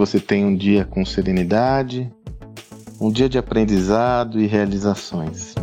você tenha um dia com serenidade, um dia de aprendizado e realizações.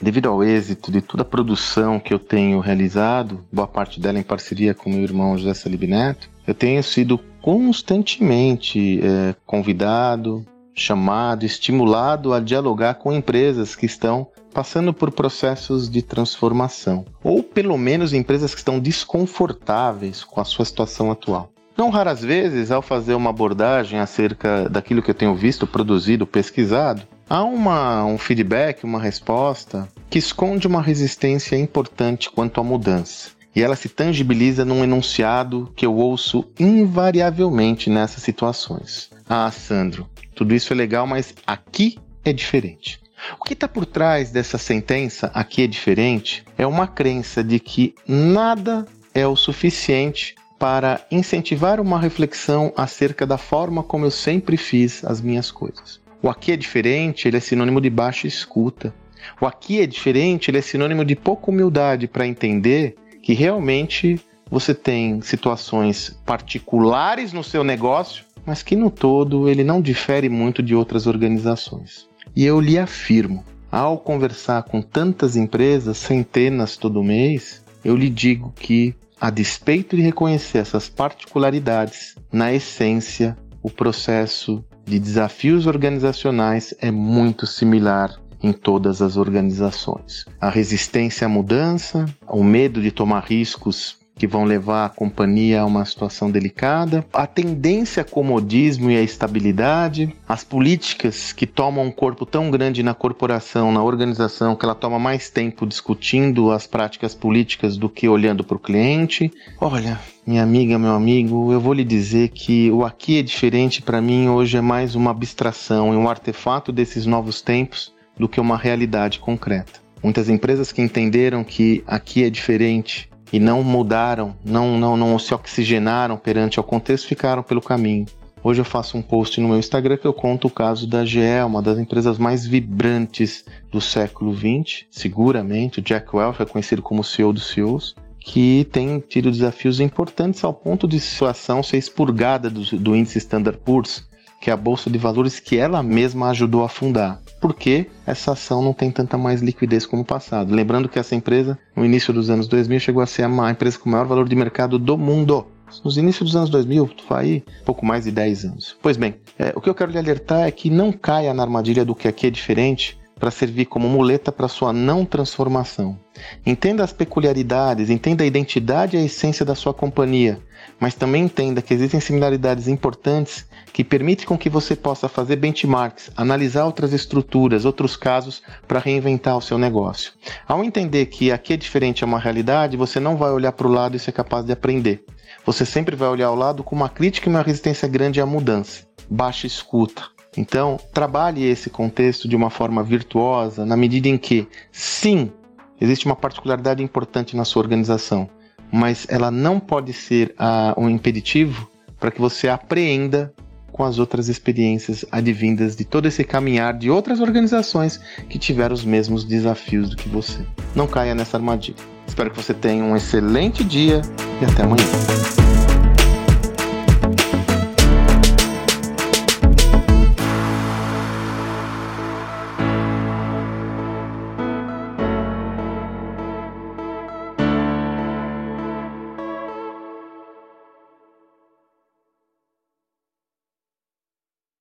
Devido ao êxito de toda a produção que eu tenho realizado, boa parte dela em parceria com meu irmão José Salib Neto, eu tenho sido constantemente é, convidado, chamado, estimulado a dialogar com empresas que estão passando por processos de transformação, ou pelo menos empresas que estão desconfortáveis com a sua situação atual. Não raras vezes, ao fazer uma abordagem acerca daquilo que eu tenho visto, produzido, pesquisado, há uma, um feedback, uma resposta que esconde uma resistência importante quanto à mudança. E ela se tangibiliza num enunciado que eu ouço invariavelmente nessas situações. Ah, Sandro, tudo isso é legal, mas aqui é diferente. O que está por trás dessa sentença, aqui é diferente, é uma crença de que nada é o suficiente para incentivar uma reflexão acerca da forma como eu sempre fiz as minhas coisas. O aqui é diferente, ele é sinônimo de baixa escuta. O aqui é diferente, ele é sinônimo de pouca humildade para entender que realmente você tem situações particulares no seu negócio, mas que no todo ele não difere muito de outras organizações. E eu lhe afirmo, ao conversar com tantas empresas, centenas todo mês, eu lhe digo que, a despeito de reconhecer essas particularidades, na essência, o processo de desafios organizacionais é muito similar em todas as organizações. A resistência à mudança, o medo de tomar riscos que vão levar a companhia a uma situação delicada, a tendência ao comodismo e à estabilidade, as políticas que tomam um corpo tão grande na corporação, na organização, que ela toma mais tempo discutindo as práticas políticas do que olhando para o cliente. Olha, minha amiga, meu amigo, eu vou lhe dizer que o aqui é diferente para mim hoje é mais uma abstração e um artefato desses novos tempos do que uma realidade concreta. Muitas empresas que entenderam que aqui é diferente e não mudaram, não, não, não se oxigenaram perante ao contexto, ficaram pelo caminho. Hoje eu faço um post no meu Instagram que eu conto o caso da GE, uma das empresas mais vibrantes do século XX, seguramente. O Jack Welch é conhecido como CEO dos CEOs, que tem tido desafios importantes ao ponto de sua ação ser expurgada do, do índice Standard Poor's, que é a bolsa de valores que ela mesma ajudou a fundar. Porque essa ação não tem tanta mais liquidez como o passado. Lembrando que essa empresa, no início dos anos 2000, chegou a ser a empresa com maior valor de mercado do mundo. Nos inícios dos anos 2000, foi aí pouco mais de 10 anos. Pois bem, é, o que eu quero lhe alertar é que não caia na armadilha do que aqui é diferente para servir como muleta para sua não transformação. Entenda as peculiaridades, entenda a identidade e a essência da sua companhia, mas também entenda que existem similaridades importantes que permitem com que você possa fazer benchmarks, analisar outras estruturas, outros casos para reinventar o seu negócio. Ao entender que aqui é diferente é uma realidade, você não vai olhar para o lado e ser capaz de aprender. Você sempre vai olhar ao lado com uma crítica e uma resistência grande à mudança. Baixa escuta, então, trabalhe esse contexto de uma forma virtuosa, na medida em que, sim, existe uma particularidade importante na sua organização, mas ela não pode ser uh, um impeditivo para que você apreenda com as outras experiências advindas de todo esse caminhar de outras organizações que tiveram os mesmos desafios do que você. Não caia nessa armadilha. Espero que você tenha um excelente dia e até amanhã.